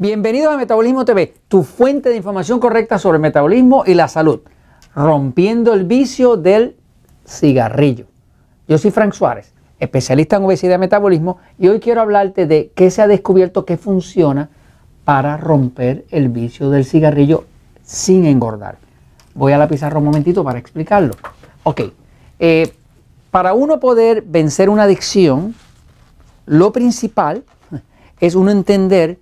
Bienvenidos a Metabolismo TV, tu fuente de información correcta sobre el metabolismo y la salud, rompiendo el vicio del cigarrillo. Yo soy Frank Suárez, especialista en obesidad y metabolismo, y hoy quiero hablarte de qué se ha descubierto que funciona para romper el vicio del cigarrillo sin engordar. Voy a la pizarra un momentito para explicarlo. Ok, eh, para uno poder vencer una adicción, lo principal es uno entender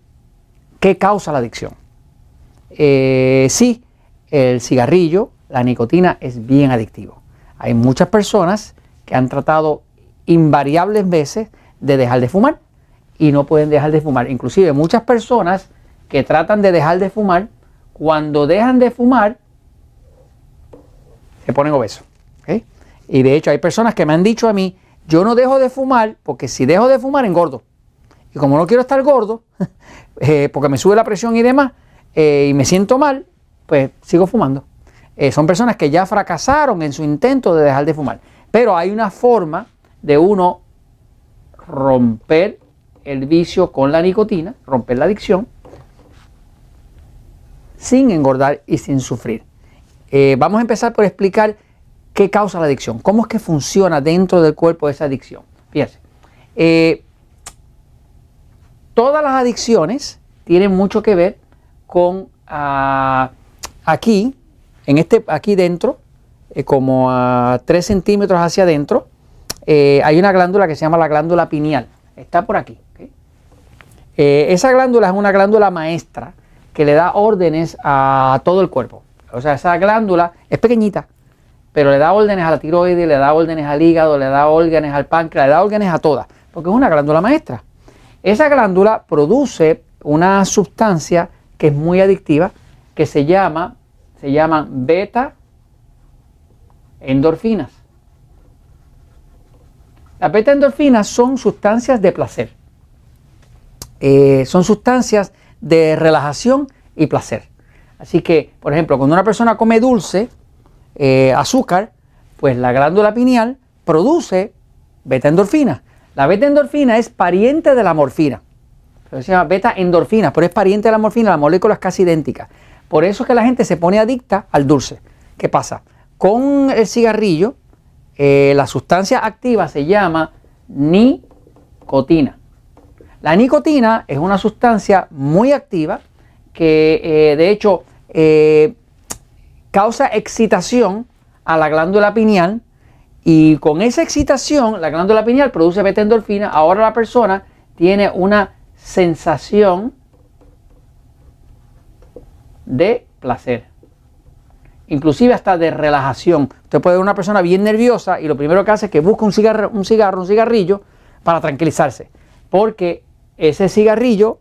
¿Qué causa la adicción? Eh, sí, el cigarrillo, la nicotina es bien adictivo. Hay muchas personas que han tratado invariables veces de dejar de fumar y no pueden dejar de fumar. Inclusive muchas personas que tratan de dejar de fumar, cuando dejan de fumar, se ponen obesos. Y de hecho hay personas que me han dicho a mí, yo no dejo de fumar porque si dejo de fumar engordo. Y como no quiero estar gordo, eh, porque me sube la presión y demás, eh, y me siento mal, pues sigo fumando. Eh, son personas que ya fracasaron en su intento de dejar de fumar. Pero hay una forma de uno romper el vicio con la nicotina, romper la adicción, sin engordar y sin sufrir. vamos a empezar por explicar qué causa la adicción, cómo es que funciona dentro del cuerpo esa adicción. Fíjense, todas las adicciones tienen mucho que ver con ah, aquí, en este, aquí dentro, eh, como a 3 centímetros hacia adentro, eh, hay una glándula que se llama la glándula pineal. Está por aquí. Eh, esa glándula es una glándula maestra que le da órdenes a todo el cuerpo. O sea, esa glándula es pequeñita, pero le da órdenes a la tiroides, le da órdenes al hígado, le da órdenes al páncreas, le da órdenes a todas, porque es una glándula maestra. Esa glándula produce una sustancia que es muy adictiva, que se llama, se llaman beta endorfinas. Las beta endorfinas son sustancias de placer. Eh, son sustancias de relajación y placer. Así que, por ejemplo, cuando una persona come dulce, eh, azúcar, pues la glándula pineal produce beta endorfinas. La beta endorfina es pariente de la morfina. se llama beta endorfina, pero es pariente de la morfina, la molécula es casi idéntica. Por eso es que la gente se pone adicta al dulce. ¿Qué pasa? Con el cigarrillo, eh, la sustancia activa se llama nicotina. La nicotina es una sustancia muy activa que eh, de hecho eh, causa excitación a la glándula pineal y con esa excitación, la glándula pineal produce beta endorfina. Ahora la persona tiene una sensación de placer. Inclusive hasta de relajación. Usted puede ver una persona bien nerviosa y lo primero que hace es que busca un cigarro, un cigarro, un cigarrillo para tranquilizarse. Porque ese cigarrillo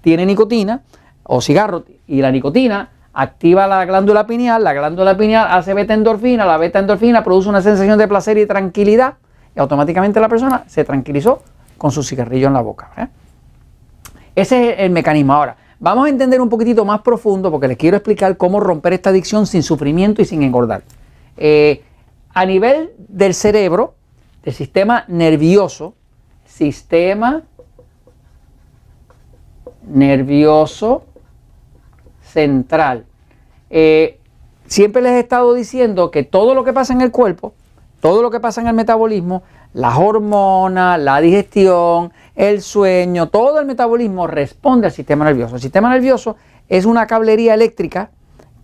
tiene nicotina o cigarro y la nicotina activa la glándula pineal, la glándula pineal hace beta endorfina, la beta endorfina produce una sensación de placer y tranquilidad y automáticamente la persona se tranquilizó con su cigarrillo en la boca. ¿eh? Ese es el mecanismo. Ahora, vamos a entender un poquitito más profundo porque les quiero explicar cómo romper esta adicción sin sufrimiento y sin engordar. Eh, a nivel del cerebro, del sistema nervioso, sistema nervioso central. Eh, siempre les he estado diciendo que todo lo que pasa en el cuerpo, todo lo que pasa en el metabolismo, las hormonas, la digestión, el sueño, todo el metabolismo responde al sistema nervioso. El sistema nervioso es una cablería eléctrica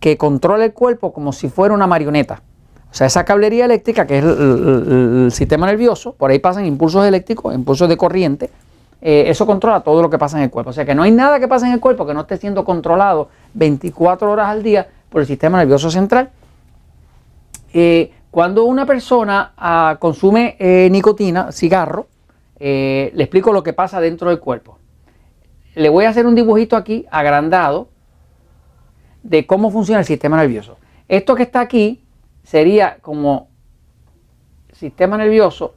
que controla el cuerpo como si fuera una marioneta. O sea, esa cablería eléctrica, que es el, sistema nervioso, por ahí pasan impulsos eléctricos, impulsos de corriente, eh, eso controla todo lo que pasa en el cuerpo. O sea que no hay nada que pasa en el cuerpo que no esté siendo controlado 24 horas al día por el sistema nervioso central. Eh, cuando una persona ah, consume eh, nicotina, cigarro, le explico lo que pasa dentro del cuerpo. Le voy a hacer un dibujito aquí agrandado de cómo funciona el sistema nervioso. Esto que está aquí sería como sistema nervioso,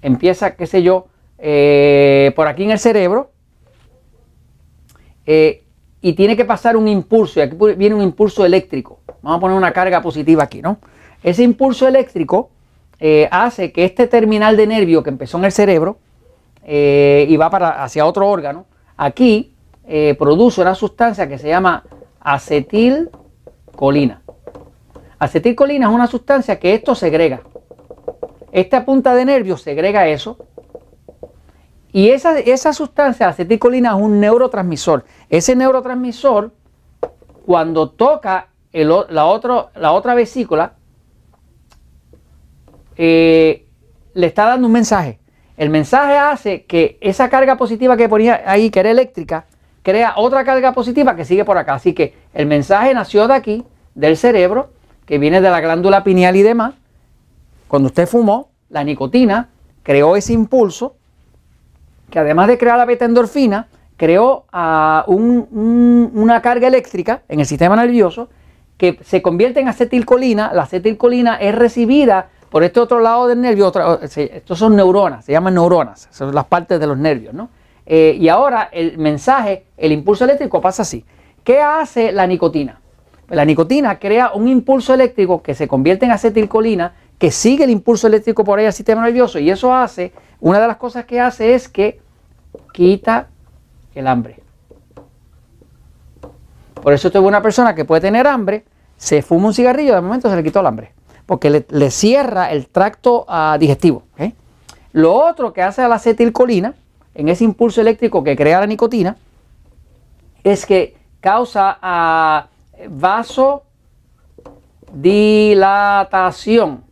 empieza, qué sé yo, eh, por aquí en el cerebro eh, y tiene que pasar un impulso, y aquí viene un impulso eléctrico. Vamos a poner una carga positiva aquí, ¿no? Ese impulso eléctrico eh, hace que este terminal de nervio que empezó en el cerebro y va para, hacia otro órgano, aquí produce una sustancia que se llama acetilcolina. Acetilcolina es una sustancia que esto segrega. Esta punta de nervio segrega eso. Y esa, esa sustancia, acetilcolina, es un neurotransmisor. Ese neurotransmisor, cuando toca la, la otra vesícula, eh, le está dando un mensaje. El mensaje hace que esa carga positiva que ponía ahí, que era eléctrica, crea otra carga positiva que sigue por acá. Así que el mensaje nació de aquí, del cerebro, que viene de la glándula pineal y demás. Cuando usted fumó, la nicotina creó ese impulso que además de crear la beta endorfina, creó ah, una carga eléctrica en el sistema nervioso que se convierte en acetilcolina. La acetilcolina es recibida por este otro lado del nervio, estos son neuronas, se llaman neuronas, son las partes de los nervios, ¿no? Eh, y ahora el mensaje, el impulso eléctrico pasa así. ¿Qué hace la nicotina? Pues la nicotina crea un impulso eléctrico que se convierte en acetilcolina, que sigue el impulso eléctrico por ahí al sistema nervioso, y eso hace, una de las cosas que hace es que quita el hambre. Por eso usted una persona que puede tener hambre, se fuma un cigarrillo, de momento se le quitó el hambre porque le, cierra el tracto ah, digestivo. Lo otro que hace a la acetilcolina, en ese impulso eléctrico que crea la nicotina, es que causa uh, vasodilatación.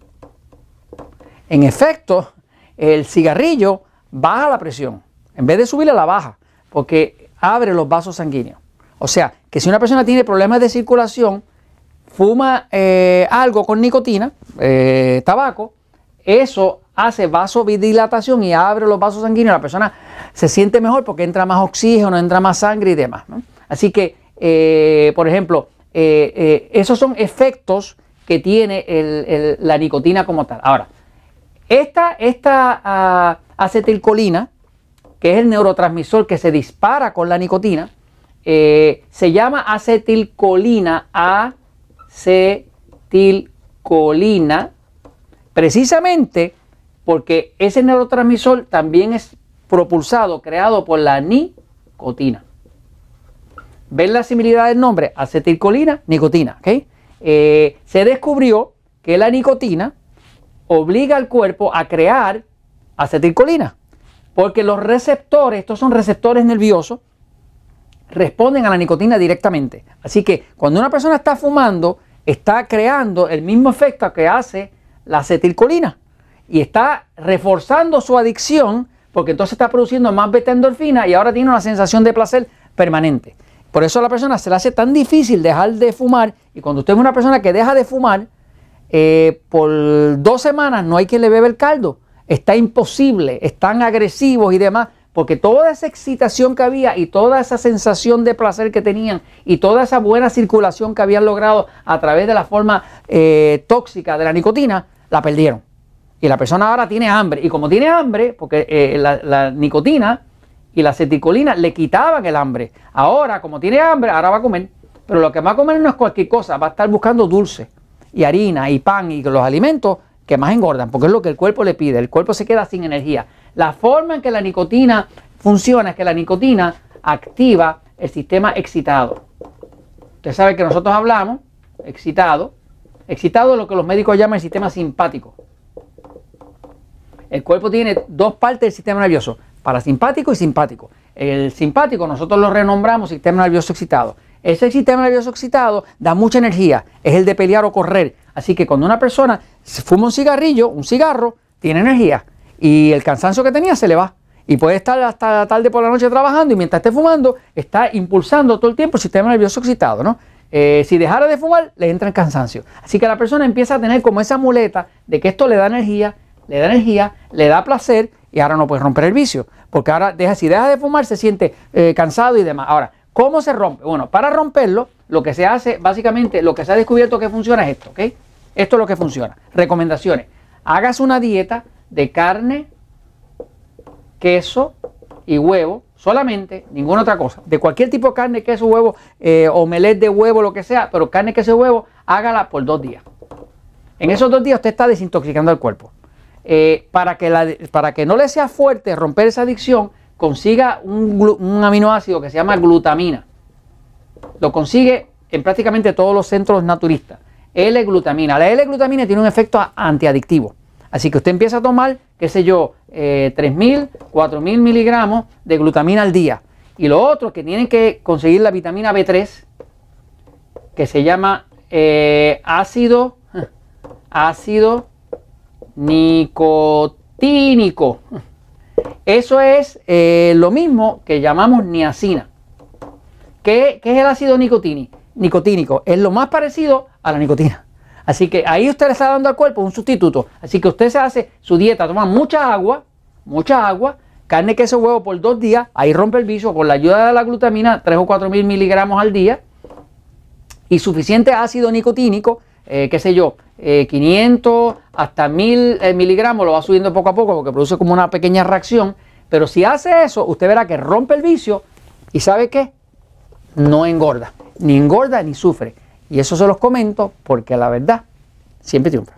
En efecto, el cigarrillo baja la presión. En vez de subirle la baja, porque abre los vasos sanguíneos. O sea, que si una persona tiene problemas de circulación, fuma eh, algo con nicotina, eh, tabaco, eso hace vasodilatación y abre los vasos sanguíneos, la persona se siente mejor porque entra más oxígeno, entra más sangre y demás. Así que, eh, por ejemplo, esos son efectos que tiene la nicotina como tal. Ahora, esta, ah, acetilcolina, que es el neurotransmisor que se dispara con la nicotina, se llama acetilcolina acetilcolina, precisamente porque ese neurotransmisor también es propulsado, creado por la nicotina. ¿Ven la similitud del nombre? Acetilcolina, nicotina. Eh, se descubrió que la nicotina obliga al cuerpo a crear acetilcolina. Porque los receptores, estos son receptores nerviosos, responden a la nicotina directamente. Así que cuando una persona está fumando, está creando el mismo efecto que hace la acetilcolina y está reforzando su adicción porque entonces está produciendo más beta endorfina y ahora tiene una sensación de placer permanente. Por eso a la persona se le hace tan difícil dejar de fumar y cuando usted es una persona que deja de fumar, eh, por dos semanas no hay quien le bebe el caldo. Está imposible, están agresivos y demás porque toda esa excitación que había y toda esa sensación de placer que tenían y toda esa buena circulación que habían logrado a través de la forma eh, tóxica de la nicotina, la perdieron. Y la persona ahora tiene hambre. Y como tiene hambre, porque eh, la, nicotina y la acetilcolina le quitaban el hambre. Ahora, como tiene hambre, ahora va a comer. Pero lo que va a comer no es cualquier cosa, va a estar buscando dulce y harina y pan y los alimentos que más engordan, porque es lo que el cuerpo le pide. El cuerpo se queda sin energía. La forma en que la nicotina funciona es que la nicotina activa el sistema excitado. Usted sabe que nosotros hablamos, excitado, excitado es lo que los médicos llaman el sistema simpático. El cuerpo tiene dos partes del sistema nervioso, parasimpático y simpático. El simpático nosotros lo renombramos sistema nervioso excitado. Ese sistema nervioso excitado da mucha energía, es el de pelear o correr. Así que cuando una persona fuma un cigarrillo, un cigarro, tiene energía y el cansancio que tenía se le va. Y puede estar hasta la tarde por la noche trabajando y mientras esté fumando está impulsando todo el tiempo el sistema nervioso excitado, ¿no? Eh, si dejara de fumar, le entra el cansancio. Así que la persona empieza a tener como esa muleta de que esto le da energía, le da energía, le da placer y ahora no puede romper el vicio. Porque ahora deja, si deja de fumar se siente eh, cansado y demás. Ahora, ¿cómo se rompe? Bueno, para romperlo, lo que se hace, básicamente, lo que se ha descubierto que funciona es esto, ¿ok? Esto es lo que funciona. Recomendaciones. Hagas una dieta de carne, queso y huevo, solamente, ninguna otra cosa. De cualquier tipo de carne, queso, huevo, eh, omelette de huevo, lo que sea, pero carne, queso y huevo, hágala por dos días. En esos dos días usted está desintoxicando el cuerpo. Eh, para, que para que no le sea fuerte romper esa adicción, consiga un, aminoácido que se llama glutamina. Lo consigue en prácticamente todos los centros naturistas. L-glutamina. La L-glutamina tiene un efecto antiadictivo. Así que usted empieza a tomar, qué sé yo, eh, 3.000, 4.000 miligramos de glutamina al día. Y lo otro que tienen que conseguir la vitamina B3, que se llama eh, ácido, ácido nicotínico. Eso es eh, lo mismo que llamamos niacina. ¿Qué, es el ácido nicotínico? Es lo más parecido a la nicotina. Así que ahí usted le está dando al cuerpo un sustituto. Así que usted se hace su dieta, toma mucha agua, mucha agua, carne, queso, huevo por dos días, ahí rompe el vicio con la ayuda de la glutamina, 3 o 4 mil miligramos al día, y suficiente ácido nicotínico, eh, qué sé yo, eh, 500 hasta 1000 eh, miligramos, lo va subiendo poco a poco porque produce como una pequeña reacción. Pero si hace eso, usted verá que rompe el vicio y ¿sabe qué? No engorda, ni engorda ni sufre. Y eso se los comento porque la verdad siempre triunfa.